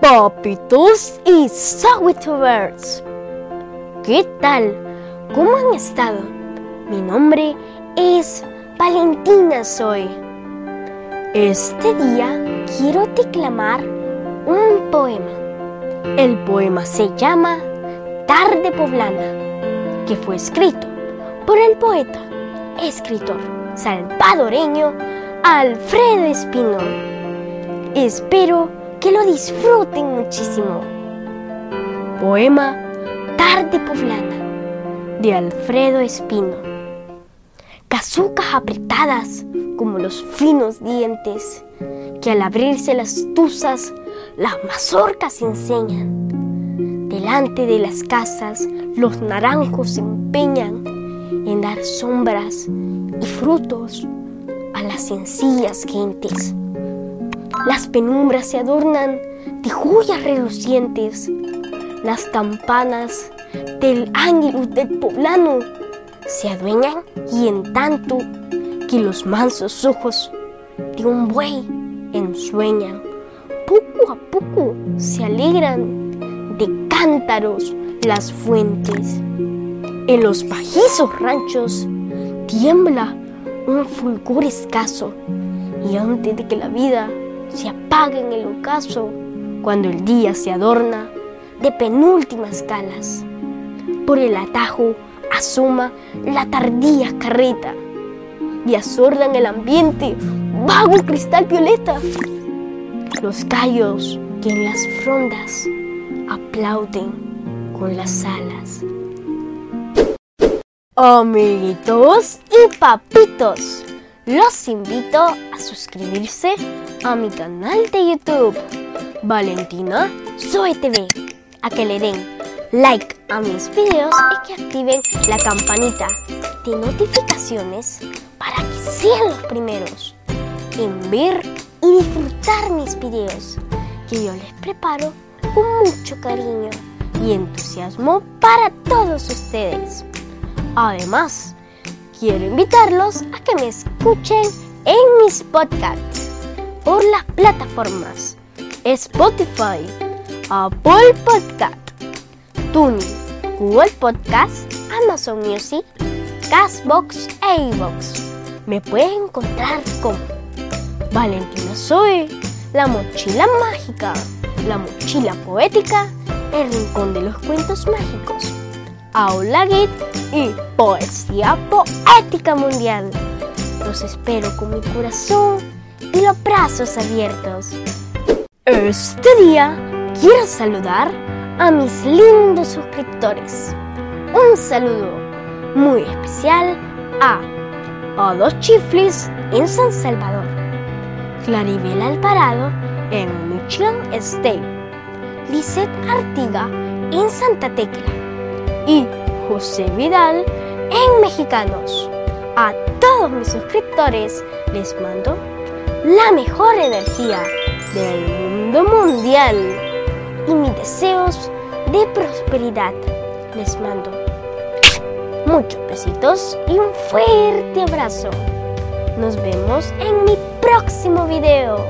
papitos y Birds. ¿Qué tal? ¿Cómo han estado? Mi nombre es Valentina Soy. Este día quiero declamar un poema. El poema se llama Tarde Poblana, que fue escrito por el poeta, escritor salvadoreño Alfredo Espino. Espero que lo disfruten muchísimo. Poema Tarde Poblana de Alfredo Espino. Casucas apretadas como los finos dientes que al abrirse las tuzas las mazorcas enseñan. Delante de las casas los naranjos se empeñan en dar sombras y frutos a las sencillas gentes. Las penumbras se adornan de joyas relucientes. Las campanas del ángelus del poblano se adueñan y en tanto que los mansos ojos de un buey ensueñan, poco a poco se alegran de cántaros las fuentes. En los bajizos ranchos tiembla un fulgor escaso y antes de que la vida se apague en el ocaso, cuando el día se adorna de penúltimas calas, por el atajo asoma la tardía carreta y en el ambiente vago cristal violeta. Los callos que en las frondas aplauden con las alas. Amiguitos y papitos, los invito a suscribirse a mi canal de YouTube, Valentina Soy TV, a que le den like a mis videos y que activen la campanita de notificaciones para que sean los primeros en ver y disfrutar mis videos que yo les preparo con mucho cariño y entusiasmo para todos ustedes. Además, quiero invitarlos a que me escuchen en mis podcasts por las plataformas Spotify, Apple Podcast, TuneIn, Google Podcast, Amazon Music, Castbox e iVoox. Me pueden encontrar como Valentina Soy, La Mochila Mágica, La Mochila Poética, El Rincón de los Cuentos Mágicos, Aula Git y Poesía Poética Mundial. Los espero con mi corazón y los brazos abiertos. Este día quiero saludar a mis lindos suscriptores. Un saludo muy especial a Odo Chiflis en San Salvador, Claribel Alvarado en Michigan State, Lisette Artiga en Santa Tecla y José Vidal en Mexicanos. A todos mis suscriptores les mando la mejor energía del mundo mundial y mis deseos de prosperidad. Les mando muchos besitos y un fuerte abrazo. Nos vemos en mi próximo video.